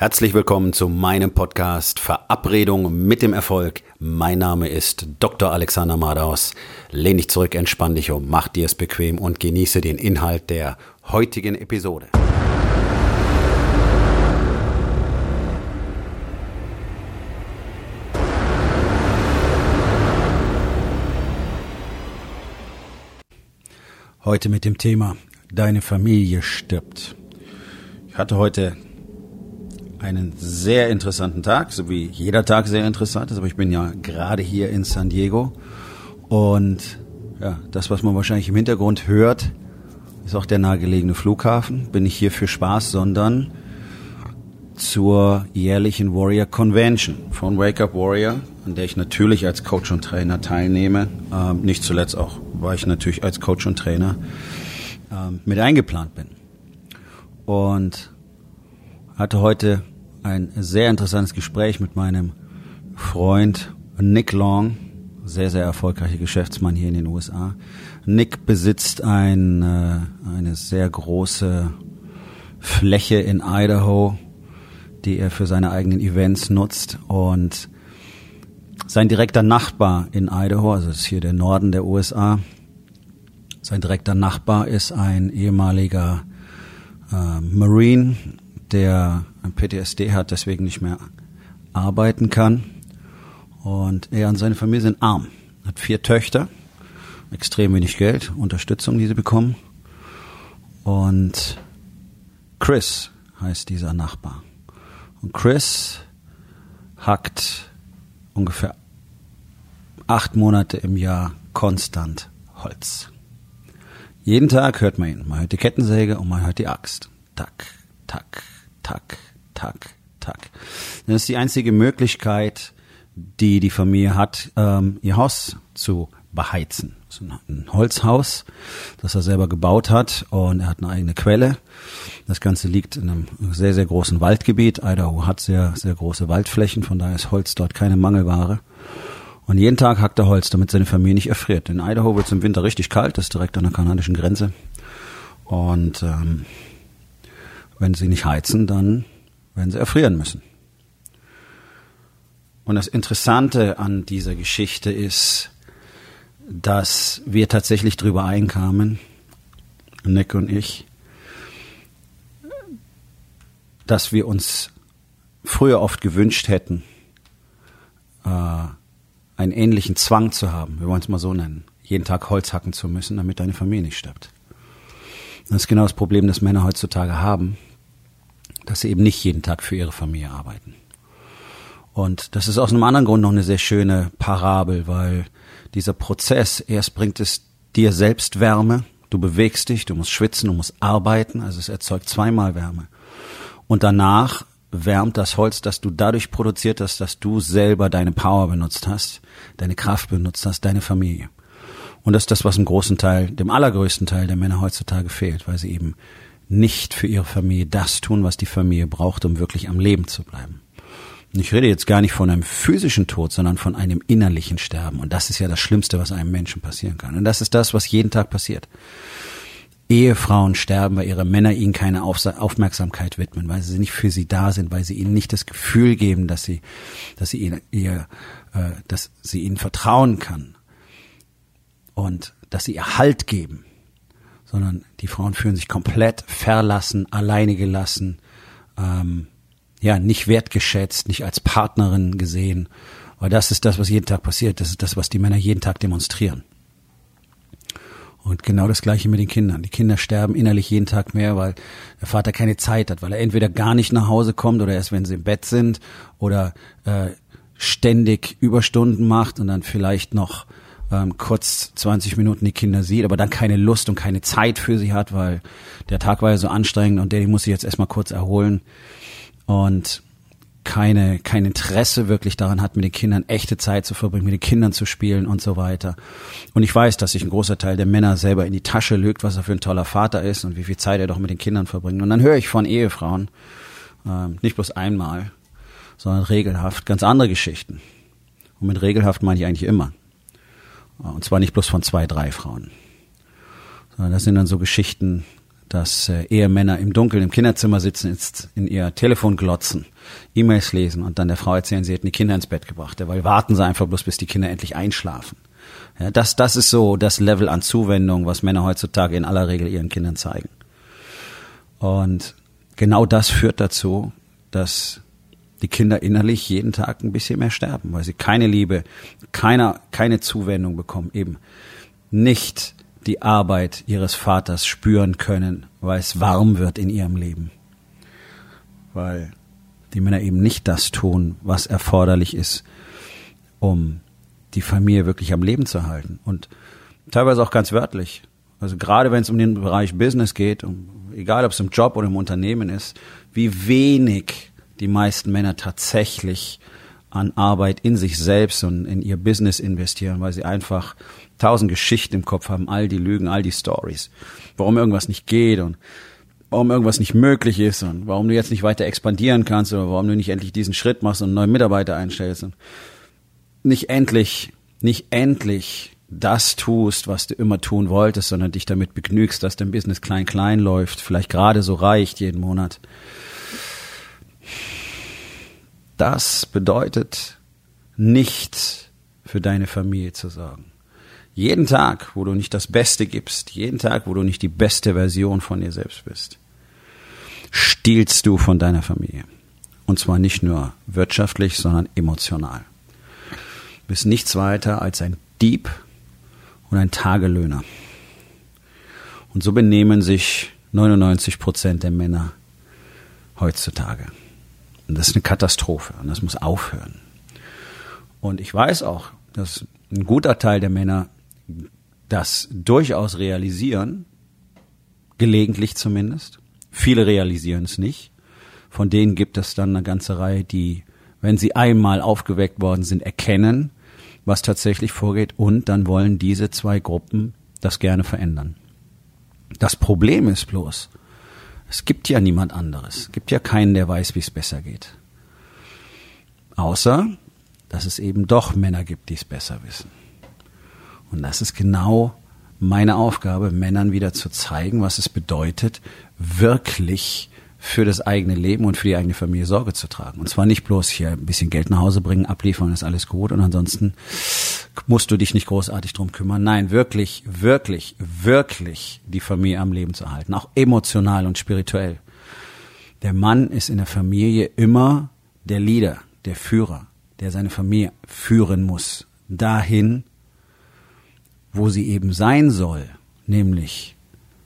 Herzlich willkommen zu meinem Podcast Verabredung mit dem Erfolg. Mein Name ist Dr. Alexander Madaus. Lehn dich zurück, entspann dich um, mach dir es bequem und genieße den Inhalt der heutigen Episode. Heute mit dem Thema Deine Familie stirbt. Ich hatte heute einen sehr interessanten Tag, so wie jeder Tag sehr interessant ist, aber ich bin ja gerade hier in San Diego und ja, das, was man wahrscheinlich im Hintergrund hört, ist auch der nahegelegene Flughafen. Bin ich hier für Spaß, sondern zur jährlichen Warrior Convention von Wake Up Warrior, an der ich natürlich als Coach und Trainer teilnehme. Ähm, nicht zuletzt auch, weil ich natürlich als Coach und Trainer ähm, mit eingeplant bin. Und hatte heute ein sehr interessantes Gespräch mit meinem Freund Nick Long, sehr, sehr erfolgreicher Geschäftsmann hier in den USA. Nick besitzt ein, äh, eine sehr große Fläche in Idaho, die er für seine eigenen Events nutzt und sein direkter Nachbar in Idaho, also das ist hier der Norden der USA, sein direkter Nachbar ist ein ehemaliger äh, Marine, der ein PTSD hat, deswegen nicht mehr arbeiten kann. Und er und seine Familie sind arm. Hat vier Töchter, extrem wenig Geld, Unterstützung, die sie bekommen. Und Chris heißt dieser Nachbar. Und Chris hackt ungefähr acht Monate im Jahr konstant Holz. Jeden Tag hört man ihn. Man hört die Kettensäge und man hört die Axt. Tack, tack, tack, tack, tack. Das ist die einzige Möglichkeit, die die Familie hat, ähm, ihr Haus zu beheizen. Das ein Holzhaus, das er selber gebaut hat und er hat eine eigene Quelle. Das Ganze liegt in einem sehr, sehr großen Waldgebiet. Idaho hat sehr, sehr große Waldflächen, von daher ist Holz dort keine Mangelware. Und jeden Tag hackt er Holz, damit seine Familie nicht erfriert. In Idaho wird es im Winter richtig kalt, das ist direkt an der kanadischen Grenze. Und ähm, wenn sie nicht heizen, dann werden sie erfrieren müssen. Und das Interessante an dieser Geschichte ist, dass wir tatsächlich darüber einkamen, Nick und ich, dass wir uns früher oft gewünscht hätten, äh, einen ähnlichen Zwang zu haben, wir wollen es mal so nennen, jeden Tag Holz hacken zu müssen, damit deine Familie nicht stirbt. Das ist genau das Problem, das Männer heutzutage haben dass sie eben nicht jeden Tag für ihre Familie arbeiten. Und das ist aus einem anderen Grund noch eine sehr schöne Parabel, weil dieser Prozess, erst bringt es dir selbst Wärme, du bewegst dich, du musst schwitzen, du musst arbeiten, also es erzeugt zweimal Wärme. Und danach wärmt das Holz, das du dadurch produziert hast, dass du selber deine Power benutzt hast, deine Kraft benutzt hast, deine Familie. Und das ist das, was im großen Teil, dem allergrößten Teil der Männer heutzutage fehlt, weil sie eben nicht für ihre Familie das tun, was die Familie braucht, um wirklich am Leben zu bleiben. Und ich rede jetzt gar nicht von einem physischen Tod, sondern von einem innerlichen Sterben. Und das ist ja das Schlimmste, was einem Menschen passieren kann. Und das ist das, was jeden Tag passiert. Ehefrauen sterben, weil ihre Männer ihnen keine Aufmerksamkeit widmen, weil sie nicht für sie da sind, weil sie ihnen nicht das Gefühl geben, dass sie, dass sie ihnen, ihr, äh, dass sie ihnen vertrauen kann und dass sie ihr Halt geben sondern die Frauen fühlen sich komplett verlassen, alleine gelassen, ähm, ja, nicht wertgeschätzt, nicht als Partnerin gesehen. Weil das ist das, was jeden Tag passiert. Das ist das, was die Männer jeden Tag demonstrieren. Und genau das Gleiche mit den Kindern. Die Kinder sterben innerlich jeden Tag mehr, weil der Vater keine Zeit hat, weil er entweder gar nicht nach Hause kommt oder erst, wenn sie im Bett sind oder äh, ständig Überstunden macht und dann vielleicht noch ähm, kurz 20 Minuten die Kinder sieht, aber dann keine Lust und keine Zeit für sie hat, weil der Tag war ja so anstrengend und der muss sich jetzt erstmal kurz erholen und keine, kein Interesse wirklich daran hat, mit den Kindern echte Zeit zu verbringen, mit den Kindern zu spielen und so weiter. Und ich weiß, dass sich ein großer Teil der Männer selber in die Tasche lügt, was er für ein toller Vater ist und wie viel Zeit er doch mit den Kindern verbringt. Und dann höre ich von Ehefrauen, äh, nicht bloß einmal, sondern regelhaft ganz andere Geschichten. Und mit regelhaft meine ich eigentlich immer. Und zwar nicht bloß von zwei, drei Frauen. Sondern das sind dann so Geschichten, dass äh, Ehemänner im Dunkeln im Kinderzimmer sitzen, jetzt in ihr Telefon glotzen, E-Mails lesen und dann der Frau erzählen, sie hätten die Kinder ins Bett gebracht. Weil warten sie einfach bloß, bis die Kinder endlich einschlafen. Ja, das, das ist so das Level an Zuwendung, was Männer heutzutage in aller Regel ihren Kindern zeigen. Und genau das führt dazu, dass die Kinder innerlich jeden Tag ein bisschen mehr sterben, weil sie keine Liebe, keine, keine Zuwendung bekommen, eben nicht die Arbeit ihres Vaters spüren können, weil es warm wird in ihrem Leben. Weil die Männer eben nicht das tun, was erforderlich ist, um die Familie wirklich am Leben zu halten. Und teilweise auch ganz wörtlich. Also gerade wenn es um den Bereich Business geht, um, egal ob es im Job oder im Unternehmen ist, wie wenig die meisten Männer tatsächlich an Arbeit in sich selbst und in ihr Business investieren, weil sie einfach tausend Geschichten im Kopf haben, all die Lügen, all die Stories, warum irgendwas nicht geht und warum irgendwas nicht möglich ist und warum du jetzt nicht weiter expandieren kannst oder warum du nicht endlich diesen Schritt machst und neue Mitarbeiter einstellst und nicht endlich, nicht endlich das tust, was du immer tun wolltest, sondern dich damit begnügst, dass dein Business klein klein läuft, vielleicht gerade so reicht jeden Monat. Das bedeutet nicht für deine Familie zu sorgen. Jeden Tag, wo du nicht das Beste gibst, jeden Tag, wo du nicht die beste Version von dir selbst bist, stiehlst du von deiner Familie. Und zwar nicht nur wirtschaftlich, sondern emotional. Du bist nichts weiter als ein Dieb und ein Tagelöhner. Und so benehmen sich 99 Prozent der Männer heutzutage. Und das ist eine Katastrophe und das muss aufhören. Und ich weiß auch, dass ein guter Teil der Männer das durchaus realisieren, gelegentlich zumindest. Viele realisieren es nicht. Von denen gibt es dann eine ganze Reihe, die, wenn sie einmal aufgeweckt worden sind, erkennen, was tatsächlich vorgeht und dann wollen diese zwei Gruppen das gerne verändern. Das Problem ist bloß, es gibt ja niemand anderes. Es gibt ja keinen, der weiß, wie es besser geht. Außer, dass es eben doch Männer gibt, die es besser wissen. Und das ist genau meine Aufgabe, Männern wieder zu zeigen, was es bedeutet, wirklich für das eigene Leben und für die eigene Familie Sorge zu tragen. Und zwar nicht bloß hier ein bisschen Geld nach Hause bringen, abliefern, ist alles gut und ansonsten musst du dich nicht großartig drum kümmern. Nein, wirklich, wirklich, wirklich die Familie am Leben zu halten, auch emotional und spirituell. Der Mann ist in der Familie immer der Leader, der Führer, der seine Familie führen muss. Dahin, wo sie eben sein soll, nämlich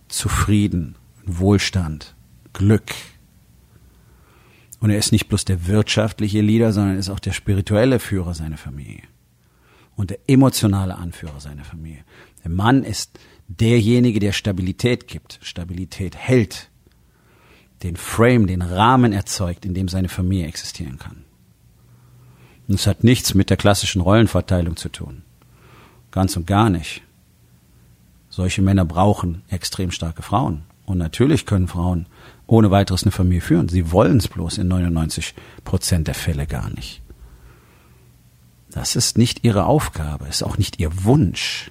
zufrieden, Wohlstand, Glück. Und er ist nicht bloß der wirtschaftliche Leader, sondern ist auch der spirituelle Führer seiner Familie und der emotionale Anführer seiner Familie. Der Mann ist derjenige, der Stabilität gibt, Stabilität hält, den Frame, den Rahmen erzeugt, in dem seine Familie existieren kann. Und es hat nichts mit der klassischen Rollenverteilung zu tun. Ganz und gar nicht. Solche Männer brauchen extrem starke Frauen. Und natürlich können Frauen ohne weiteres eine Familie führen. Sie wollen es bloß in 99 Prozent der Fälle gar nicht. Das ist nicht ihre Aufgabe, ist auch nicht ihr Wunsch.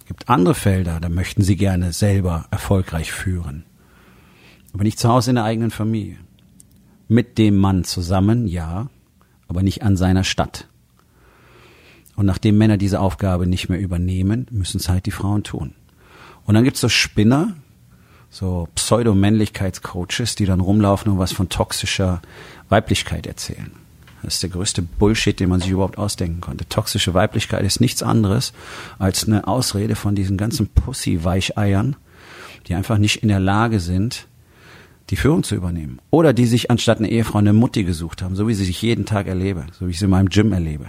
Es gibt andere Felder, da möchten sie gerne selber erfolgreich führen. Aber nicht zu Hause in der eigenen Familie. Mit dem Mann zusammen, ja, aber nicht an seiner Stadt. Und nachdem Männer diese Aufgabe nicht mehr übernehmen, müssen es halt die Frauen tun. Und dann gibt's so Spinner, so Pseudo-Männlichkeitscoaches, die dann rumlaufen und was von toxischer Weiblichkeit erzählen. Das ist der größte Bullshit, den man sich überhaupt ausdenken konnte. Toxische Weiblichkeit ist nichts anderes als eine Ausrede von diesen ganzen Pussy-Weicheiern, die einfach nicht in der Lage sind, die Führung zu übernehmen. Oder die sich anstatt eine Ehefrau eine Mutti gesucht haben, so wie sie sich jeden Tag erlebe, so wie ich sie in meinem Gym erlebe.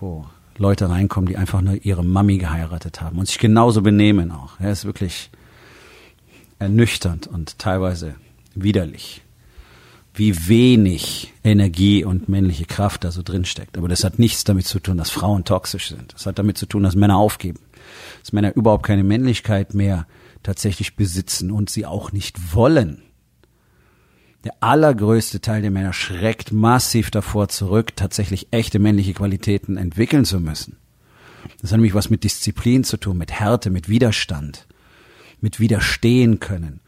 Wo Leute reinkommen, die einfach nur ihre Mami geheiratet haben und sich genauso benehmen auch. Er ist wirklich ernüchternd und teilweise widerlich, wie wenig Energie und männliche Kraft da so drin steckt. Aber das hat nichts damit zu tun, dass Frauen toxisch sind. Das hat damit zu tun, dass Männer aufgeben. Dass Männer überhaupt keine Männlichkeit mehr tatsächlich besitzen und sie auch nicht wollen. Der allergrößte Teil der Männer schreckt massiv davor zurück, tatsächlich echte männliche Qualitäten entwickeln zu müssen. Das hat nämlich was mit Disziplin zu tun, mit Härte, mit Widerstand mit widerstehen können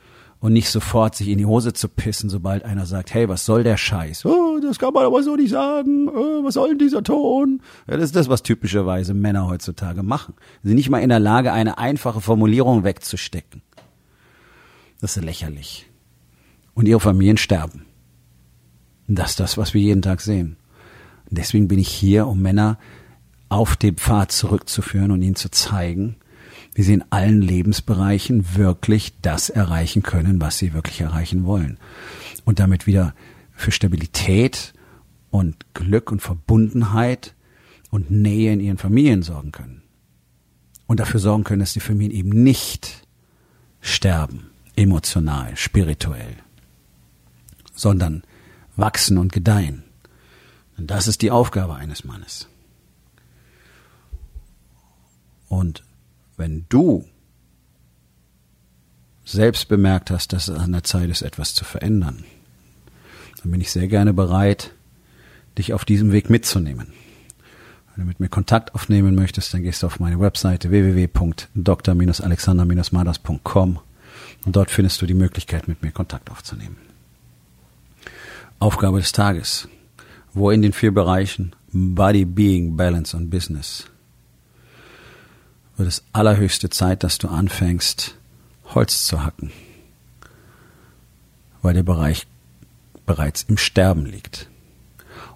und nicht sofort sich in die Hose zu pissen, sobald einer sagt, hey, was soll der Scheiß? Oh, das kann man aber so nicht sagen. Oh, was soll denn dieser Ton? Ja, das ist das, was typischerweise Männer heutzutage machen. Sie sind nicht mal in der Lage, eine einfache Formulierung wegzustecken. Das ist lächerlich. Und ihre Familien sterben. Das ist das, was wir jeden Tag sehen. Deswegen bin ich hier, um Männer auf den Pfad zurückzuführen und ihnen zu zeigen, wie sie in allen Lebensbereichen wirklich das erreichen können, was sie wirklich erreichen wollen. Und damit wieder für Stabilität und Glück und Verbundenheit und Nähe in ihren Familien sorgen können. Und dafür sorgen können, dass die Familien eben nicht sterben, emotional, spirituell, sondern wachsen und gedeihen. Und das ist die Aufgabe eines Mannes. Und wenn du selbst bemerkt hast, dass es an der Zeit ist, etwas zu verändern, dann bin ich sehr gerne bereit, dich auf diesem Weg mitzunehmen. Wenn du mit mir Kontakt aufnehmen möchtest, dann gehst du auf meine Webseite www.dr-alexander-maders.com und dort findest du die Möglichkeit, mit mir Kontakt aufzunehmen. Aufgabe des Tages. Wo in den vier Bereichen Body, Being, Balance und Business wird es allerhöchste Zeit, dass du anfängst, Holz zu hacken, weil der Bereich bereits im Sterben liegt.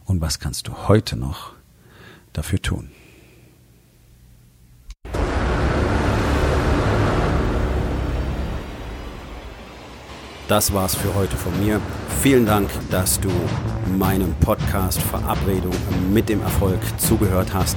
Und was kannst du heute noch dafür tun? Das war's für heute von mir. Vielen Dank, dass du meinem Podcast Verabredung mit dem Erfolg zugehört hast.